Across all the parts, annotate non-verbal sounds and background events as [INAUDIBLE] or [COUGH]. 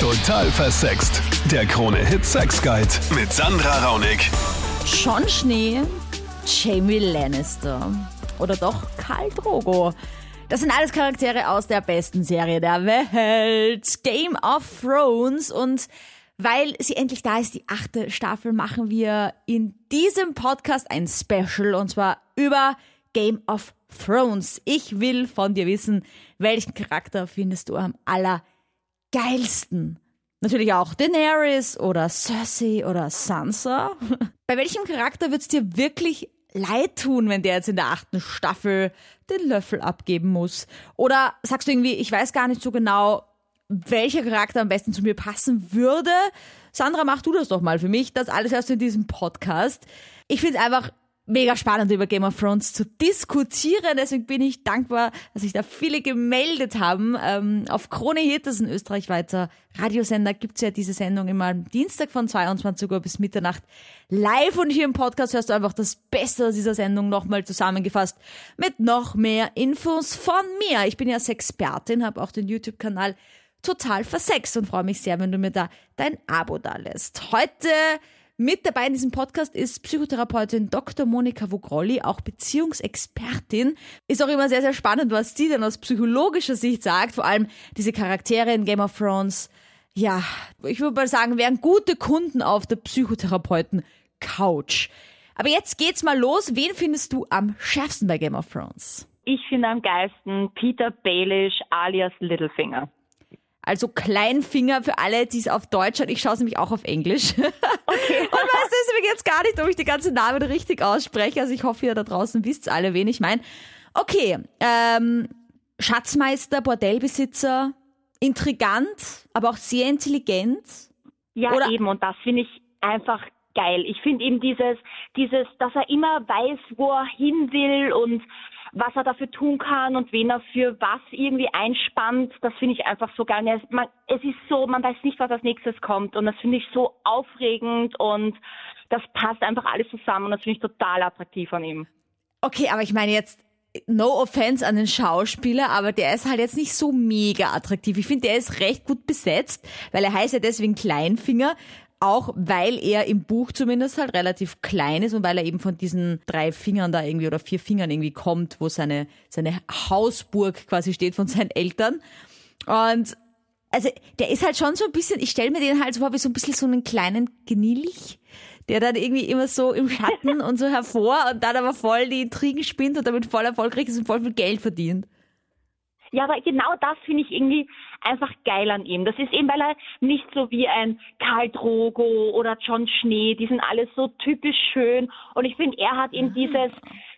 Total versext. Der Krone-Hit Sex Guide mit Sandra Raunig. Schon Schnee, Jamie Lannister oder doch Karl Drogo. Das sind alles Charaktere aus der besten Serie der Welt, Game of Thrones. Und weil sie endlich da ist, die achte Staffel, machen wir in diesem Podcast ein Special und zwar über Game of Thrones. Ich will von dir wissen, welchen Charakter findest du am allergeilsten? Natürlich auch Daenerys oder Cersei oder Sansa. [LAUGHS] Bei welchem Charakter wird's dir wirklich leid tun, wenn der jetzt in der achten Staffel den Löffel abgeben muss? Oder sagst du irgendwie, ich weiß gar nicht so genau, welcher Charakter am besten zu mir passen würde? Sandra, mach du das doch mal für mich. Das alles erst in diesem Podcast. Ich finde es einfach mega spannend über Game of Thrones zu diskutieren. Deswegen bin ich dankbar, dass sich da viele gemeldet haben. Ähm, auf Krone Hit, das ist ein österreichweiter Radiosender, gibt's ja diese Sendung immer am Dienstag von 22 Uhr bis Mitternacht live. Und hier im Podcast hörst du einfach das Beste aus dieser Sendung nochmal zusammengefasst mit noch mehr Infos von mir. Ich bin ja Sexpertin, habe auch den YouTube-Kanal total versext und freue mich sehr, wenn du mir da dein Abo da lässt. Heute mit dabei in diesem Podcast ist Psychotherapeutin Dr. Monika Vogrolli, auch Beziehungsexpertin. Ist auch immer sehr, sehr spannend, was sie denn aus psychologischer Sicht sagt. Vor allem diese Charaktere in Game of Thrones. Ja, ich würde mal sagen, wären gute Kunden auf der Psychotherapeuten-Couch. Aber jetzt geht's mal los. Wen findest du am schärfsten bei Game of Thrones? Ich finde am geilsten Peter Baelish alias Littlefinger. Also Kleinfinger für alle, die es auf Deutsch hören. Ich schaue es nämlich auch auf Englisch. [LAUGHS] Okay. Und weißt du, deswegen jetzt gar nicht, ob ich die ganzen Namen richtig ausspreche. Also ich hoffe, ihr da draußen wisst alle, wen ich meine. Okay, ähm, Schatzmeister, Bordellbesitzer, intrigant, aber auch sehr intelligent. Ja, Oder eben. Und das finde ich einfach geil. Ich finde eben dieses, dieses, dass er immer weiß, wo er hin will und was er dafür tun kann und wen er für was irgendwie einspannt, das finde ich einfach so geil. Es, man, es ist so, man weiß nicht, was als nächstes kommt und das finde ich so aufregend und das passt einfach alles zusammen und das finde ich total attraktiv an ihm. Okay, aber ich meine jetzt, no offense an den Schauspieler, aber der ist halt jetzt nicht so mega attraktiv. Ich finde, der ist recht gut besetzt, weil er heißt ja deswegen Kleinfinger. Auch weil er im Buch zumindest halt relativ klein ist und weil er eben von diesen drei Fingern da irgendwie oder vier Fingern irgendwie kommt, wo seine, seine Hausburg quasi steht von seinen Eltern. Und also der ist halt schon so ein bisschen, ich stelle mir den halt so vor wie so ein bisschen so einen kleinen Gnilch, der dann irgendwie immer so im Schatten und so hervor und dann aber voll die Intrigen spinnt und damit voll erfolgreich ist und voll viel Geld verdient. Ja, aber genau das finde ich irgendwie einfach geil an ihm. Das ist eben, weil er nicht so wie ein Karl Drogo oder John Schnee, die sind alles so typisch schön. Und ich finde, er hat eben dieses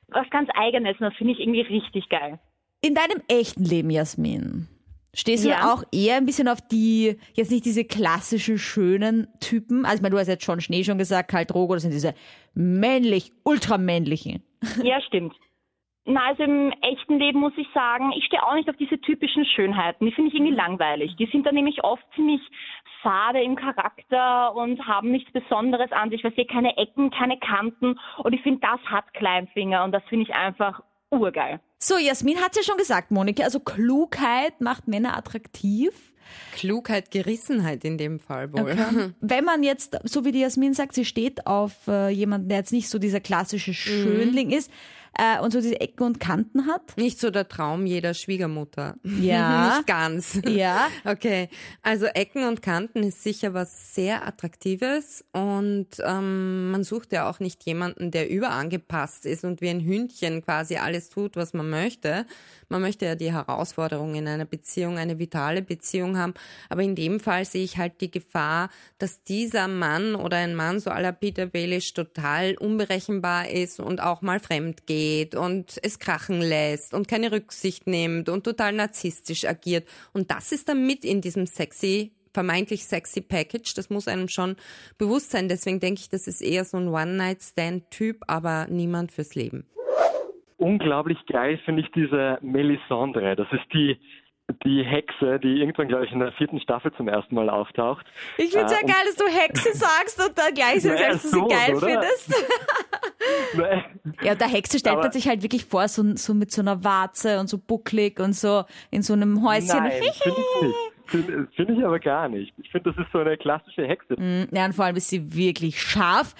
was ganz Eigenes und das finde ich irgendwie richtig geil. In deinem echten Leben, Jasmin, stehst du ja. auch eher ein bisschen auf die, jetzt nicht diese klassischen schönen Typen? Also ich meine, du hast jetzt John Schnee schon gesagt, Karl Drogo, das sind diese männlich, ultramännlichen. Ja, stimmt. Na, also im echten Leben muss ich sagen, ich stehe auch nicht auf diese typischen Schönheiten. Die finde ich irgendwie langweilig. Die sind dann nämlich oft ziemlich fade im Charakter und haben nichts Besonderes an sich, weil sie keine Ecken, keine Kanten. Und ich finde, das hat Kleinfinger und das finde ich einfach urgeil. So, Jasmin hat ja schon gesagt, Monika, also Klugheit macht Männer attraktiv. Klugheit, Gerissenheit in dem Fall wohl. Okay. [LAUGHS] Wenn man jetzt, so wie die Jasmin sagt, sie steht auf äh, jemanden, der jetzt nicht so dieser klassische Schönling mhm. ist, äh, und so diese Ecken und Kanten hat. Nicht so der Traum jeder Schwiegermutter. [LAUGHS] Ja. Nicht ganz. Ja. Okay. Also Ecken und Kanten ist sicher was sehr Attraktives und ähm, man sucht ja auch nicht jemanden, der überangepasst ist und wie ein Hündchen quasi alles tut, was man möchte. Man möchte ja die Herausforderung in einer Beziehung, eine vitale Beziehung haben. Aber in dem Fall sehe ich halt die Gefahr, dass dieser Mann oder ein Mann so aller Peter Baelish total unberechenbar ist und auch mal fremd geht und es krachen lässt und keine Rücksicht nimmt und total narzisstisch agiert. Und das ist dann mit in diesem sexy vermeintlich sexy Package. Das muss einem schon bewusst sein. Deswegen denke ich, das ist eher so ein One-Night-Stand-Typ, aber niemand fürs Leben. Unglaublich geil finde ich diese Melisandre. Das ist die die Hexe, die irgendwann, glaube ich, in der vierten Staffel zum ersten Mal auftaucht. Ich finde es ja äh, geil, dass du Hexe sagst und dann gleich sagst, dass du sie geil oder? findest. [LAUGHS] ja, der Hexe stellt man sich halt wirklich vor, so, so mit so einer Warze und so bucklig und so in so einem Häuschen. Nein, [LAUGHS] finde ich nicht. Finde find ich aber gar nicht. Ich finde, das ist so eine klassische Hexe. Ja, und vor allem ist sie wirklich scharf.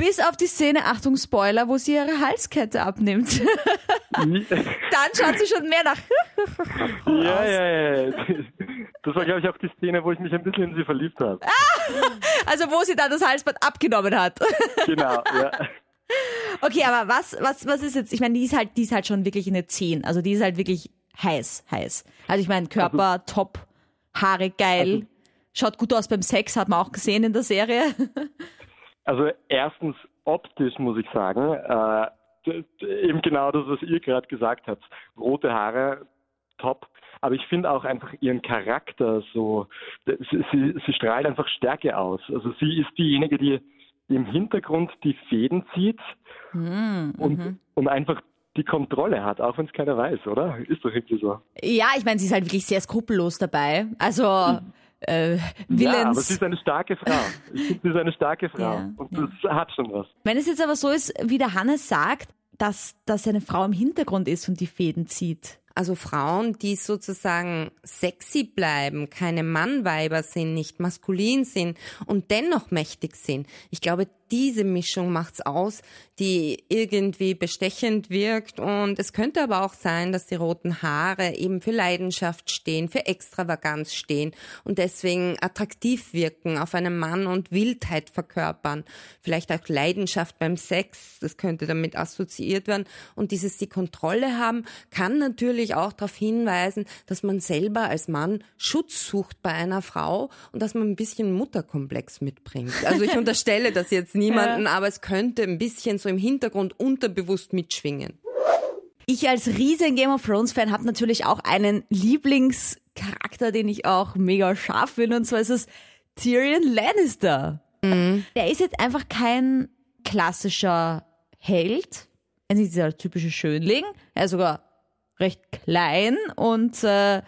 Bis auf die Szene, Achtung Spoiler, wo sie ihre Halskette abnimmt. [LAUGHS] Dann schaut sie schon mehr nach. ja, ja, ja. Das war, glaube ich, auch die Szene, wo ich mich ein bisschen in sie verliebt habe. Also wo sie dann das Halsband abgenommen hat. Genau, ja. Okay, aber was, was, was ist jetzt? Ich meine, die ist halt, die ist halt schon wirklich eine 10. Also die ist halt wirklich heiß, heiß. Also ich meine, Körper top, Haare geil, schaut gut aus beim Sex, hat man auch gesehen in der Serie. Also erstens optisch muss ich sagen, äh, eben genau das, was ihr gerade gesagt habt. Rote Haare, top. Aber ich finde auch einfach ihren Charakter so, sie, sie, sie strahlt einfach Stärke aus. Also sie ist diejenige, die im Hintergrund die Fäden zieht und, und einfach die Kontrolle hat, auch wenn es keiner weiß, oder? Ist doch irgendwie so. Ja, ich meine, sie ist halt wirklich sehr skrupellos dabei. Also äh, Ja, aber Willens. sie ist eine starke Frau. [LAUGHS] Sie ist eine starke Frau. Ja, und das hat schon was. Wenn es jetzt aber so ist, wie der Hannes sagt, dass, dass eine Frau im Hintergrund ist und die Fäden zieht. Also Frauen, die sozusagen sexy bleiben, keine Mannweiber sind, nicht maskulin sind und dennoch mächtig sind. Ich glaube, diese Mischung macht's aus, die irgendwie bestechend wirkt. Und es könnte aber auch sein, dass die roten Haare eben für Leidenschaft stehen, für Extravaganz stehen und deswegen attraktiv wirken auf einen Mann und Wildheit verkörpern. Vielleicht auch Leidenschaft beim Sex, das könnte damit assoziiert werden. Und dieses die Kontrolle haben, kann natürlich auch darauf hinweisen, dass man selber als Mann Schutz sucht bei einer Frau und dass man ein bisschen Mutterkomplex mitbringt. Also ich [LAUGHS] unterstelle das jetzt niemanden, aber es könnte ein bisschen so im Hintergrund unterbewusst mitschwingen. Ich als riesen Game of Thrones Fan habe natürlich auch einen Lieblingscharakter, den ich auch mega scharf finde, und zwar ist es Tyrion Lannister. Der ist jetzt einfach kein klassischer Held, er ist nicht dieser typische Schönling, er ist sogar recht klein und äh,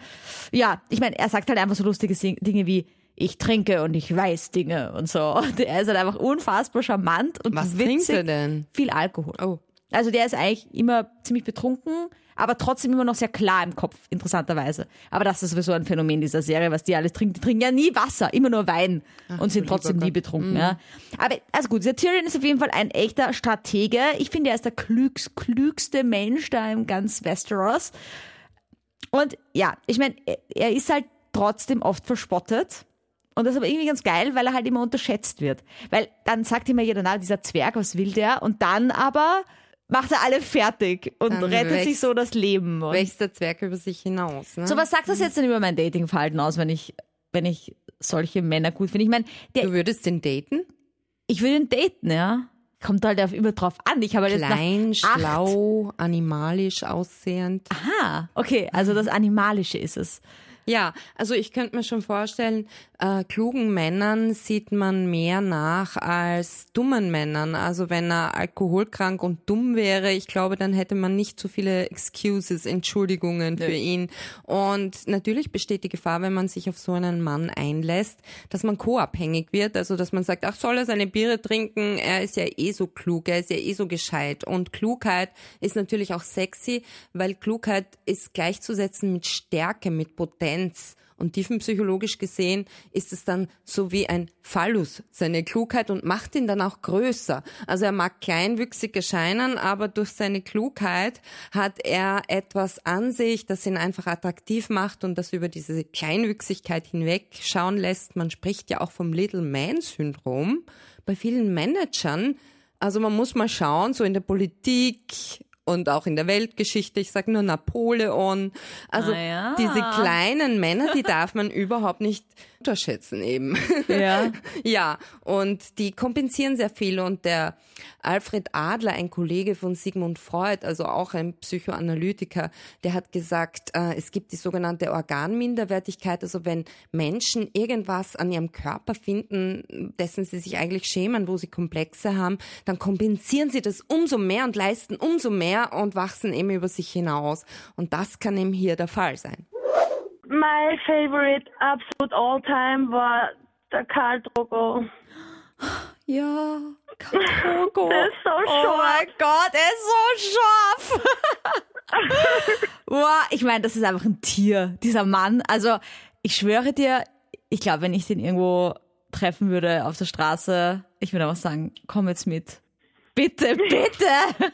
ja, ich meine, er sagt halt einfach so lustige Dinge wie ich trinke und ich weiß Dinge und so. [LAUGHS] Und er ist halt einfach unfassbar charmant und Was witzig. trinkt er denn? Viel Alkohol. Oh. Also der ist eigentlich immer ziemlich betrunken, aber trotzdem immer noch sehr klar im Kopf, interessanterweise. Aber das ist sowieso ein Phänomen dieser Serie, was die alles trinken. Die trinken ja nie Wasser, immer nur Wein und sind trotzdem nie betrunken. Ja. Aber also gut, der Tyrion ist auf jeden Fall ein echter Stratege. Ich finde, er ist der klügs, klügste Mensch da im ganz Westeros. Und ja, ich meine, er- er ist halt trotzdem oft verspottet. Und das ist aber irgendwie ganz geil, weil er halt immer unterschätzt wird. Weil dann sagt immer jeder, na, dieser Zwerg, was will der? Und dann aber macht er alle fertig und Dann rettet wächst- sich so das Leben. Und Wächst der Zwerg über sich hinaus. Ne? so, was sagt das jetzt denn über mein Datingverhalten aus, wenn ich, wenn ich solche Männer gut finde? Ich meine, Du würdest den daten? ich will ihn daten, ja. Kommt halt immer drauf an. Ich habe halt jetzt nach Klein, acht- schlau, animalisch aussehend. Ah, okay, also das Animalische ist es. Ja, also ich könnte mir schon vorstellen, äh, klugen Männern sieht man mehr nach als dummen Männern. Also wenn er alkoholkrank und dumm wäre, ich glaube, dann hätte man nicht so viele Excuses, Entschuldigungen für ihn. Und natürlich besteht die Gefahr, wenn man sich auf so einen Mann einlässt, dass man co-abhängig wird. Also dass man sagt, ach, soll er seine Biere trinken? Er ist ja eh so klug, er ist ja eh so gescheit. Und Klugheit ist natürlich auch sexy, weil Klugheit ist gleichzusetzen mit Stärke, mit Potenz. Und tiefenpsychologisch gesehen ist es dann so wie ein Phallus, seine Klugheit und macht ihn dann auch größer. Also er mag kleinwüchsig erscheinen, aber durch seine Klugheit hat er etwas an sich, das ihn einfach attraktiv macht und das über diese Kleinwüchsigkeit hinweg schauen lässt. Man spricht ja auch vom Little Man Syndrom bei vielen Managern. Also man muss mal schauen, so in der Politik, und auch in der Weltgeschichte, ich sage nur Napoleon. Also Ah ja. diese kleinen Männer, die darf man überhaupt nicht unterschätzen eben. Ja. [LAUGHS] ja, und die kompensieren sehr viel und der Alfred Adler, ein Kollege von Sigmund Freud, also auch ein Psychoanalytiker, der hat gesagt, äh, es gibt die sogenannte Organminderwertigkeit, also wenn Menschen irgendwas an ihrem Körper finden, dessen sie sich eigentlich schämen, wo sie Komplexe haben, dann kompensieren sie das umso mehr und leisten umso mehr und wachsen eben über sich hinaus. Und das kann eben hier der Fall sein. My favorite absolute all time war der Karl Drogo. Ja, Drogo. [LAUGHS] Der ist so Oh scharf. mein Gott, er ist so scharf. [LAUGHS] Wow, ich meine, das ist einfach ein Tier, dieser Mann. Also ich schwöre dir, ich glaube, wenn ich den irgendwo treffen würde auf der Straße, ich würde einfach sagen, komm jetzt mit. Bitte, [LAUGHS] bitte.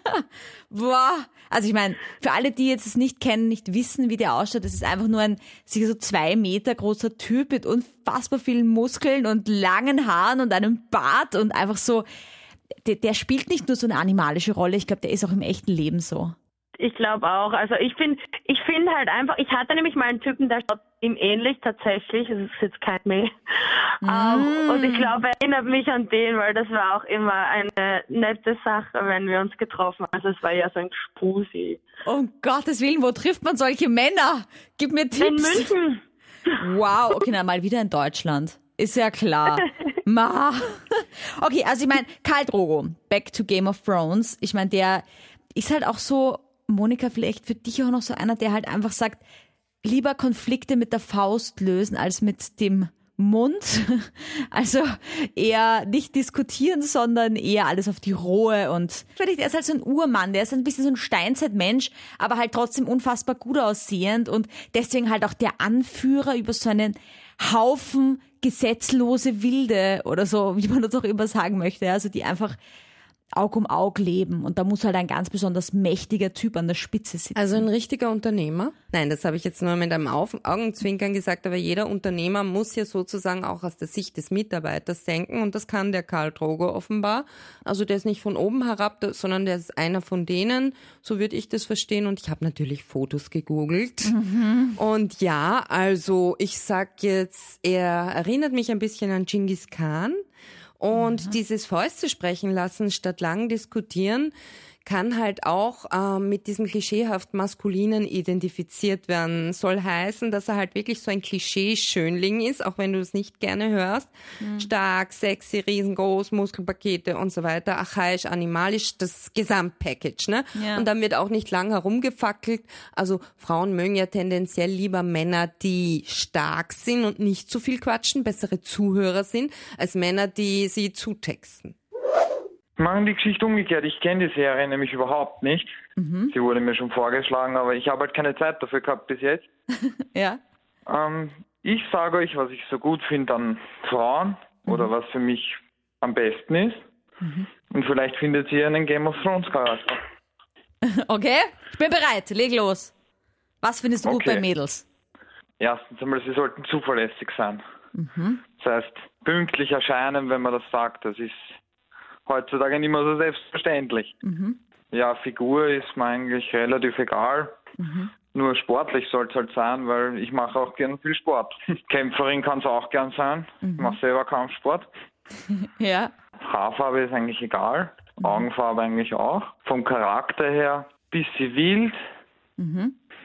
Boah. Also ich meine, für alle, die jetzt es nicht kennen, nicht wissen, wie der ausschaut, das ist einfach nur ein sicher so zwei Meter großer Typ mit unfassbar vielen Muskeln und langen Haaren und einem Bart und einfach so, der, der spielt nicht nur so eine animalische Rolle, ich glaube, der ist auch im echten Leben so. Ich glaube auch. Also ich finde, ich finde halt einfach, ich hatte nämlich mal einen Typen, der schaut ihm ähnlich tatsächlich. Es ist jetzt kein Mail. Ähm, und ich glaube, er erinnert mich an den, weil das war auch immer eine nette Sache, wenn wir uns getroffen haben. Also es war ja so ein Spusi. Um Gottes Willen, wo trifft man solche Männer? Gib mir Tipps. In München. Wow, okay, na mal wieder in Deutschland. Ist ja klar. [LAUGHS] Ma. Okay, also ich meine, Karl Drogo, back to Game of Thrones. Ich meine, der ist halt auch so, Monika, vielleicht für dich auch noch so einer, der halt einfach sagt, lieber Konflikte mit der Faust lösen als mit dem Mund. [LAUGHS] Also eher nicht diskutieren, sondern eher alles auf die Rohe und vielleicht er ist halt so ein Urmann, der ist ein bisschen so ein Steinzeitmensch, aber halt trotzdem unfassbar gut aussehend und deswegen halt auch der Anführer über so einen Haufen gesetzlose Wilde oder so, wie man das auch immer sagen möchte, also die einfach Aug um Aug leben und da muss halt ein ganz besonders mächtiger Typ an der Spitze sitzen. Also ein richtiger Unternehmer? Nein, das habe ich jetzt nur mit einem Augenzwinkern gesagt, aber jeder Unternehmer muss ja sozusagen auch aus der Sicht des Mitarbeiters denken und das kann der Karl Drogo offenbar. Also der ist nicht von oben herab, sondern der ist einer von denen, so würde ich das verstehen und ich habe natürlich Fotos gegoogelt. Und ja, also ich sag jetzt, er erinnert mich ein bisschen an Genghis Khan. Und dieses Fäuste sprechen lassen statt lang diskutieren kann halt auch äh, mit diesem klischeehaft Maskulinen identifiziert werden. Soll heißen, dass er halt wirklich so ein Klischee-Schönling ist, auch wenn du es nicht gerne hörst. Stark, sexy, riesengroß, Muskelpakete und so weiter, archaisch, animalisch, das Gesamtpackage. Ne? Ja. Und dann wird auch nicht lang herumgefackelt. Also Frauen mögen ja tendenziell lieber Männer, die stark sind und nicht zu viel quatschen, bessere Zuhörer sind, als Männer, die sie zutexten. Machen die Geschichte umgekehrt. Ich kenne die Serie nämlich überhaupt nicht. Sie wurde mir schon vorgeschlagen, aber ich habe halt keine Zeit dafür gehabt bis jetzt. [LAUGHS] ja. Ähm, ich sage euch, was ich so gut finde an Frauen oder was für mich am besten ist. Und vielleicht findet ihr einen Game of Thrones Charakter. [LAUGHS] Okay, ich bin bereit. Leg los. Was findest du gut Okay. bei Mädels? Erstens einmal, sie sollten zuverlässig sein. Das heißt, pünktlich erscheinen, wenn man das sagt, das ist heutzutage nicht mehr so selbstverständlich. Ja, Figur ist mir eigentlich relativ egal. Nur sportlich soll es halt sein, weil ich mache auch gern viel Sport. [LAUGHS] Kämpferin kann es auch gern sein. Ich mache selber Kampfsport. [LAUGHS] Ja. Haarfarbe ist eigentlich egal. Augenfarbe eigentlich auch. Vom Charakter her bisschen wild.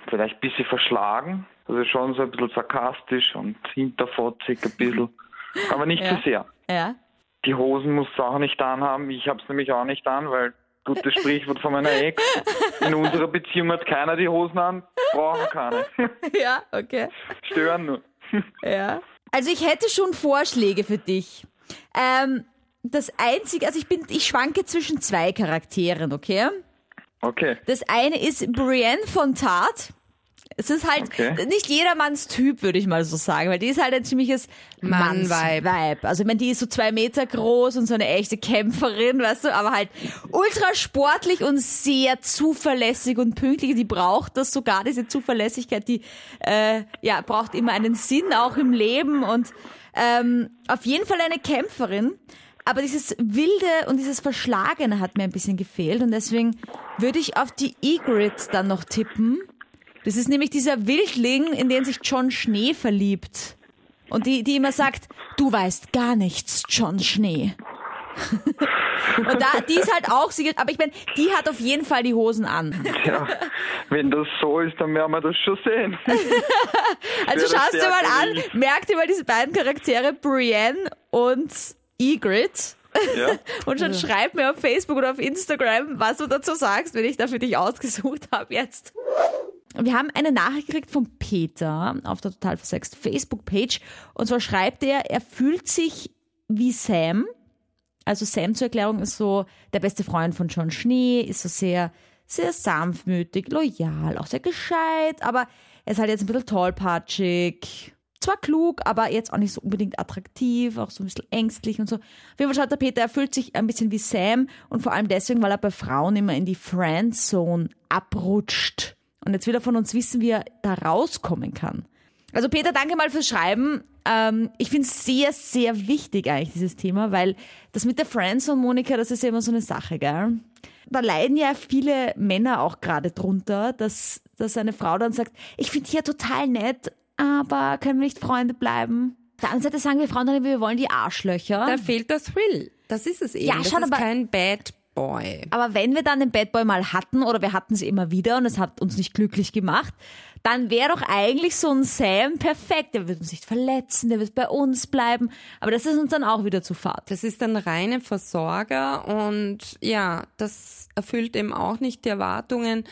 Vielleicht bisschen verschlagen. Also schon so ein bisschen sarkastisch und hinterfotzig ein bisschen. [LAUGHS] Aber nicht Ja. zu sehr. Ja. Die Hosen musst du auch nicht anhaben. Ich habe es nämlich auch nicht an, weil gutes Sprichwort von meiner Ex. In unserer Beziehung hat keiner die Hosen an, brauchen keine. [LAUGHS] Ja, okay. Stören nur. Ja. Also ich hätte schon Vorschläge für dich. Ähm, das einzige, also ich bin, ich schwanke zwischen zwei Charakteren, okay? Okay. Das eine ist Brienne von Tart. Es ist halt Okay. nicht jedermanns Typ, würde ich mal so sagen, weil die ist halt ein ziemliches Mann-Vibe. Also ich meine, die ist so zwei Meter groß und so eine echte Kämpferin, weißt du, aber halt ultra sportlich und sehr zuverlässig und pünktlich. Die braucht das sogar, diese Zuverlässigkeit, die äh, ja braucht immer einen Sinn auch im Leben und ähm, auf jeden Fall eine Kämpferin. Aber dieses Wilde und dieses Verschlagene hat mir ein bisschen gefehlt und deswegen würde ich auf die Egrit dann noch tippen. Das ist nämlich dieser Wildling, in den sich John Schnee verliebt. Und die, die immer sagt, du weißt gar nichts, John Schnee. [LAUGHS] und da, die ist halt auch, sie, aber ich meine, die hat auf jeden Fall die Hosen an. Ja, wenn das so ist, dann werden wir das schon sehen. [LAUGHS] Also schaust dir mal an, merk dir mal diese beiden Charaktere, Brienne und Egrit. Ja. [LAUGHS] Und schon schreib mir auf Facebook oder auf Instagram, was du dazu sagst, wenn ich da für dich ausgesucht habe jetzt. Wir haben eine Nachricht gekriegt von Peter auf der Total Versext Facebook-Page. Und zwar schreibt er, er fühlt sich wie Sam. Also Sam zur Erklärung ist so der beste Freund von John Schnee, ist so sehr, sehr sanftmütig, loyal, auch sehr gescheit, aber er ist halt jetzt ein bisschen tollpatschig, zwar klug, aber jetzt auch nicht so unbedingt attraktiv, auch so ein bisschen ängstlich und so. Auf jeden Fall schaut der Peter, er fühlt sich ein bisschen wie Sam und vor allem deswegen, weil er bei Frauen immer in die Friendzone abrutscht. Und jetzt will er von uns wissen, wie er da rauskommen kann. Also Peter, danke mal fürs Schreiben. Ähm, ich finde es sehr, sehr wichtig eigentlich, dieses Thema, weil das mit der Friendzone, Monika, das ist ja immer so eine Sache, gell? Da leiden ja viele Männer auch gerade drunter, dass, dass eine Frau dann sagt, ich finde dich ja total nett, aber können wir nicht Freunde bleiben? Auf der anderen Seite sagen wir Frauen dann, wir wollen die Arschlöcher. Da fehlt der Thrill. Das ist es eben. Ja, das schon, ist aber- kein Bad Boy. Aber wenn wir dann den Bad Boy mal hatten oder wir hatten sie immer wieder und es hat uns nicht glücklich gemacht, dann wäre doch eigentlich so ein Sam perfekt. Der wird uns nicht verletzen, der wird bei uns bleiben. Aber das ist uns dann auch wieder zu fad. Das ist dann reine Versorger und ja, das erfüllt eben auch nicht die Erwartungen.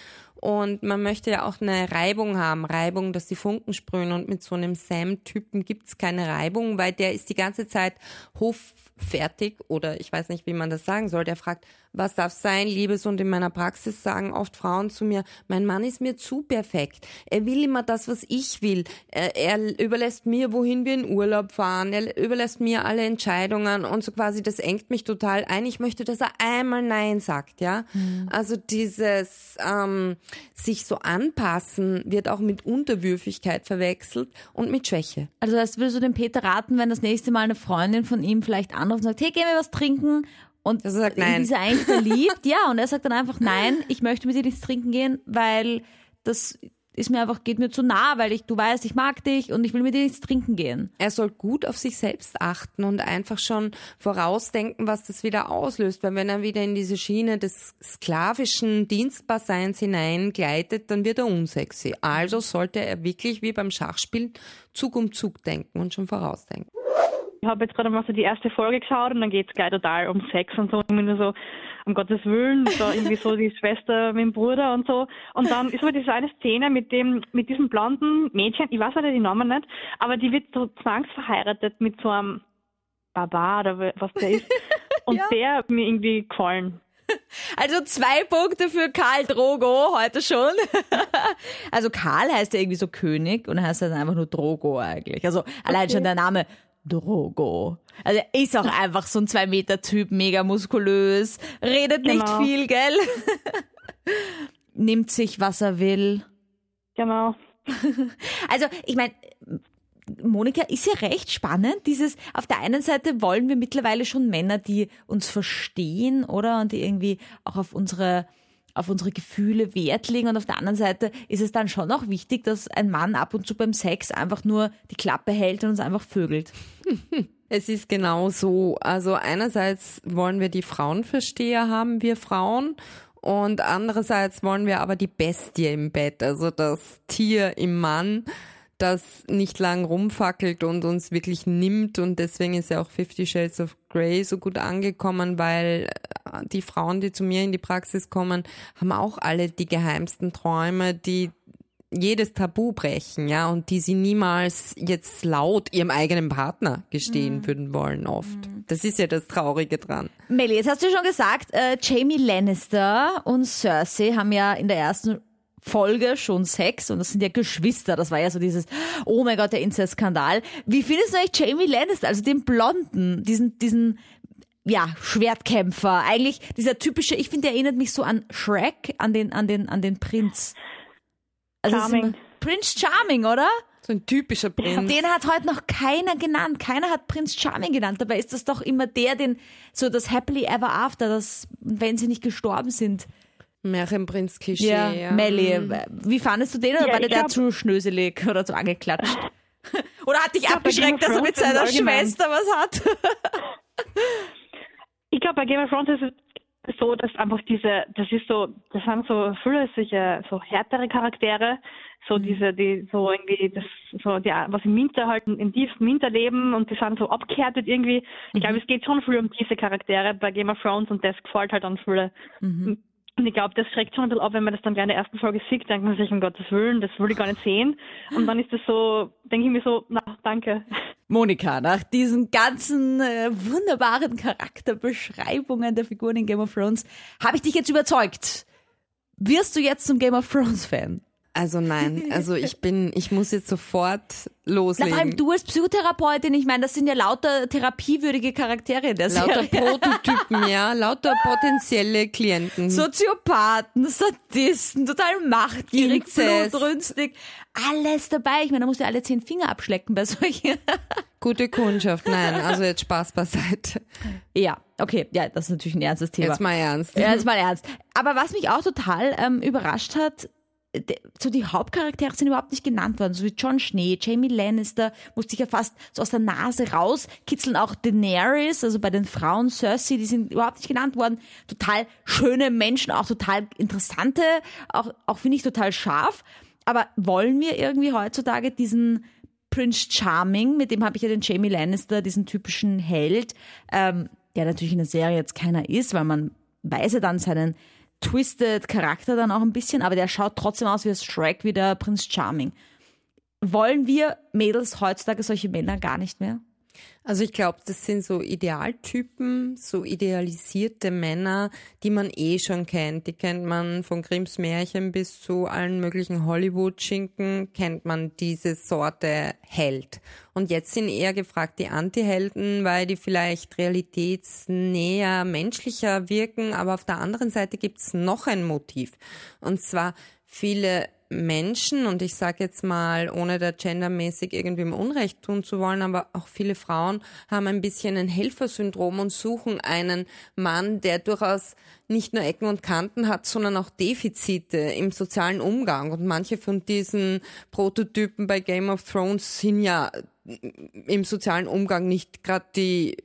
Und man möchte ja auch eine Reibung haben, Reibung, dass die Funken sprühen. Und mit so einem Sam-Typen gibt's keine Reibung, weil der ist die ganze Zeit hoffärtig oder ich weiß nicht, wie man das sagen soll. Der fragt, was darf sein, Liebes? Und in meiner Praxis sagen oft Frauen zu mir, mein Mann ist mir zu perfekt. Er will immer das, was ich will. Er, er überlässt mir, wohin wir in Urlaub fahren. Er überlässt mir alle Entscheidungen und so quasi, das engt mich total ein. Ich möchte, dass er einmal Nein sagt, ja. Also dieses ähm, sich so anpassen wird auch mit Unterwürfigkeit verwechselt und mit Schwäche. Also das würdest du dem Peter raten, wenn das nächste Mal eine Freundin von ihm vielleicht anruft und sagt, hey, gehen wir was trinken? Und er sagt, in nein. die ist er eigentlich [LAUGHS] verliebt. ja, und er sagt dann einfach, nein, ich möchte mit dir nichts trinken gehen, weil das ist mir einfach, geht mir zu nah, weil ich, du weißt, ich mag dich und ich will mit dir nichts trinken gehen. Er soll gut auf sich selbst achten und einfach schon vorausdenken, was das wieder auslöst. Weil wenn er wieder in diese Schiene des sklavischen Dienstbarseins hineingleitet, dann wird er unsexy. Also sollte er wirklich wie beim Schachspielen Zug um Zug denken und schon vorausdenken. Ich habe jetzt gerade mal so die erste Folge geschaut und dann geht es gleich total um Sex und so. Irgendwie nur so, um Gottes Willen, so irgendwie so die Schwester mit dem Bruder und so. Und dann ist aber diese eine Szene mit dem, mit diesem blonden Mädchen, ich weiß leider die Namen nicht, aber die wird so zwangsverheiratet mit so einem Barbar oder was der ist. [LAUGHS] Und der hat mir irgendwie gefallen. Also zwei Punkte für Karl Drogo heute schon. [LAUGHS] Also Karl heißt ja irgendwie so König und heißt dann einfach nur Drogo eigentlich. Also allein schon der Name Drogo. Also er ist auch einfach so ein Zwei-Meter-Typ, mega muskulös, redet nicht Genau. viel, gell? [LAUGHS] Nimmt sich, was er will. Genau. [LAUGHS] Also, ich meine, Monika ist ja recht spannend. Dieses, auf der einen Seite wollen wir mittlerweile schon Männer, die uns verstehen, oder? Und die irgendwie auch auf unsere, auf unsere Gefühle Wert legen. Und auf der anderen Seite ist es dann schon auch wichtig, dass ein Mann ab und zu beim Sex einfach nur die Klappe hält und uns einfach vögelt. [LAUGHS] Es ist genau so. Also einerseits wollen wir die Frauenversteher haben, wir Frauen. Und andererseits wollen wir aber die Bestie im Bett, also das Tier im Mann, das nicht lang rumfackelt und uns wirklich nimmt. Und deswegen ist ja auch Fifty Shades of Grey so gut angekommen, weil äh, die Frauen, die zu mir in die Praxis kommen, haben auch alle die geheimsten Träume, die jedes Tabu brechen, ja, und die sie niemals jetzt laut ihrem eigenen Partner gestehen würden wollen oft. Das ist ja das Traurige dran. Melly, jetzt hast du schon gesagt, äh, Jamie Lannister und Cersei haben ja in der ersten Folge schon Sex und das sind ja Geschwister. Das war ja so dieses, oh mein Gott, der Inzest-Skandal. Wie findest du eigentlich Jamie Lannister, also den Blonden, diesen, diesen, ja, Schwertkämpfer? Eigentlich dieser typische, ich finde, der erinnert mich so an Shrek, an den, an den, an den Prinz. Also Charming. Prince Charming, oder? So ein typischer Prinz. Den hat heute noch keiner genannt. Keiner hat Prinz Charming genannt. Dabei ist das doch immer der, den so das Happily Ever After, das, wenn sie nicht gestorben sind. Märchenprinz-Klischee. Ja, Ja, Melly. Mm. Wie fandest du den? Oder Ja, war der, glaub- zu schnöselig oder zu angeklatscht? [LAUGHS] oder hat dich abgeschreckt, dass er mit seiner. Schwester was hat? [LAUGHS] Ich glaube, bei Game of Thrones ist es so, dass einfach diese, das ist so, das sind so viele solche, so härtere Charaktere, so diese, die so irgendwie, das, so, die, was im Winter halt, im tiefsten Winter leben und die sind so abgehärtet irgendwie. Ich glaube, es geht schon viel um diese Charaktere bei Game of Thrones und das gefällt halt an viele. Und ich glaube, das schreckt schon ein bisschen ab, wenn man das dann gleich in der ersten Folge sieht, denkt man sich, um Gottes Willen, das will ich gar nicht sehen. Und dann ist das so, denke ich mir so, na, danke. Monika, nach diesen ganzen äh, wunderbaren Charakterbeschreibungen der Figuren in Game of Thrones, habe ich dich jetzt überzeugt. Wirst du jetzt zum Game of Thrones Fan? Also nein, also ich bin, ich muss jetzt sofort Na, loslegen. vor allem du als Psychotherapeutin, ich meine, das sind ja lauter therapiewürdige Charaktere in der Lauter Serie. [LAUGHS] Prototypen, ja, lauter potenzielle Klienten. Soziopathen, Sadisten, total machtgierig, blutrünstig, alles dabei. Ich meine, da musst du alle zehn Finger abschlecken bei solchen. [LAUGHS] Gute Kundschaft, nein, also jetzt Spaß beiseite. ja, okay, ja, das ist natürlich ein ernstes Thema. Jetzt mal ernst. Ja, jetzt mal ernst. Aber was mich auch total ähm, überrascht hat, so die Hauptcharaktere sind überhaupt nicht genannt worden, so wie John Schnee, Jamie Lannister, musste ich ja fast so aus der Nase rauskitzeln, auch Daenerys, also bei den Frauen Cersei, die sind überhaupt nicht genannt worden. Total schöne Menschen, auch total interessante, auch, auch finde ich total scharf. Aber wollen wir irgendwie heutzutage diesen Prince Charming, mit dem habe ich ja den Jamie Lannister, diesen typischen Held, ähm, der natürlich in der Serie jetzt keiner ist, weil man weiß ja dann seinen twisted Charakter dann auch ein bisschen, aber der schaut trotzdem aus wie Shrek, wie der Prinz Charming. Wollen wir Mädels heutzutage solche Männer gar nicht mehr? Also ich glaube, das sind so Idealtypen, so idealisierte Männer, die man eh schon kennt. Die kennt man von Grimms Märchen bis zu allen möglichen Hollywood-Schinken, kennt man diese Sorte Held. Und jetzt sind eher gefragt die Anti-Helden, weil die vielleicht realitätsnäher, menschlicher wirken. Aber auf der anderen Seite gibt's noch ein Motiv. Und zwar viele Menschen, und ich sage jetzt mal, ohne da gendermäßig irgendwem Unrecht tun zu wollen, aber auch viele Frauen haben ein bisschen ein Helfersyndrom und suchen einen Mann, der durchaus nicht nur Ecken und Kanten hat, sondern auch Defizite im sozialen Umgang. Und manche von diesen Prototypen bei Game of Thrones sind ja im sozialen Umgang nicht gerade die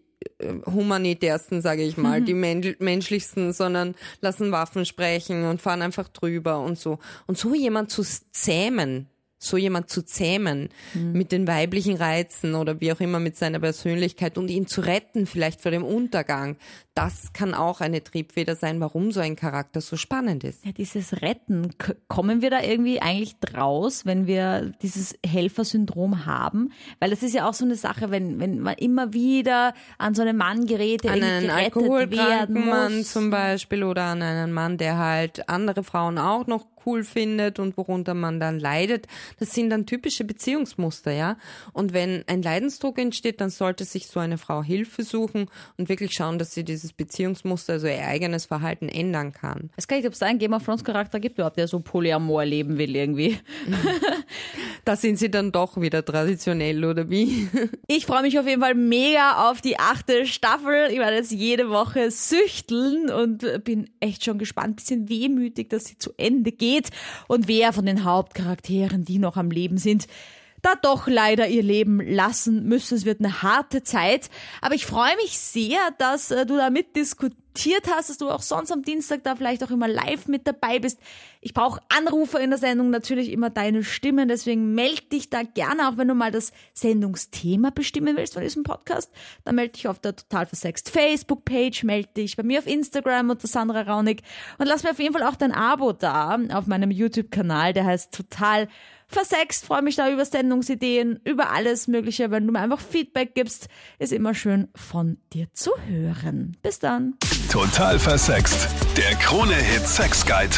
humanitärsten, sage ich mal, die men menschlichsten, sondern lassen Waffen sprechen und fahren einfach drüber und so. Und so jemand zu zähmen, so jemand zu zähmen mit den weiblichen Reizen oder wie auch immer mit seiner Persönlichkeit und ihn zu retten vielleicht vor dem Untergang, das kann auch eine Triebfeder sein, warum so ein Charakter so spannend ist. Ja, dieses Retten, kommen wir da irgendwie eigentlich draus, wenn wir dieses Helfersyndrom haben? Weil das ist ja auch so eine Sache, wenn, wenn man immer wieder an so einen Mann gerät, der an einen alkoholkranken Mann zum Beispiel oder an einen Mann, der halt andere Frauen auch noch cool findet und worunter man dann leidet. Das sind dann typische Beziehungsmuster, ja. Und wenn ein Leidensdruck entsteht, dann sollte sich so eine Frau Hilfe suchen und wirklich schauen, dass sie dieses Beziehungsmuster, also ihr eigenes Verhalten ändern kann. Ich weiß gar nicht, ob es da einen Game of Thrones Charakter gibt, überhaupt, der so Polyamor leben will irgendwie. [LAUGHS] Da sind sie dann doch wieder traditionell, oder wie? [LAUGHS] Ich freue mich auf jeden Fall mega auf die achte Staffel. Ich werde jetzt jede Woche süchteln und bin echt schon gespannt, bisschen wehmütig, dass sie zu Ende geht und wer von den Hauptcharakteren, die noch am Leben sind, da doch leider ihr Leben lassen müssen. Es wird eine harte Zeit, aber ich freue mich sehr, dass äh, du da mitdiskutiert hast, dass du auch sonst am Dienstag da vielleicht auch immer live mit dabei bist. Ich brauche Anrufer in der Sendung, natürlich immer deine Stimmen, deswegen melde dich da gerne, auch wenn du mal das Sendungsthema bestimmen willst von diesem Podcast. Dann melde dich auf der Total Versext Facebook-Page, melde dich bei mir auf Instagram unter Sandra Raunig und lass mir auf jeden Fall auch dein Abo da auf meinem YouTube-Kanal, der heißt Total Versext. Freue mich da über Sendungsideen, über alles Mögliche. Wenn du mir einfach Feedback gibst, ist immer schön von dir zu hören. Bis dann. Total versext. Der Krone-Hit Sex Guide.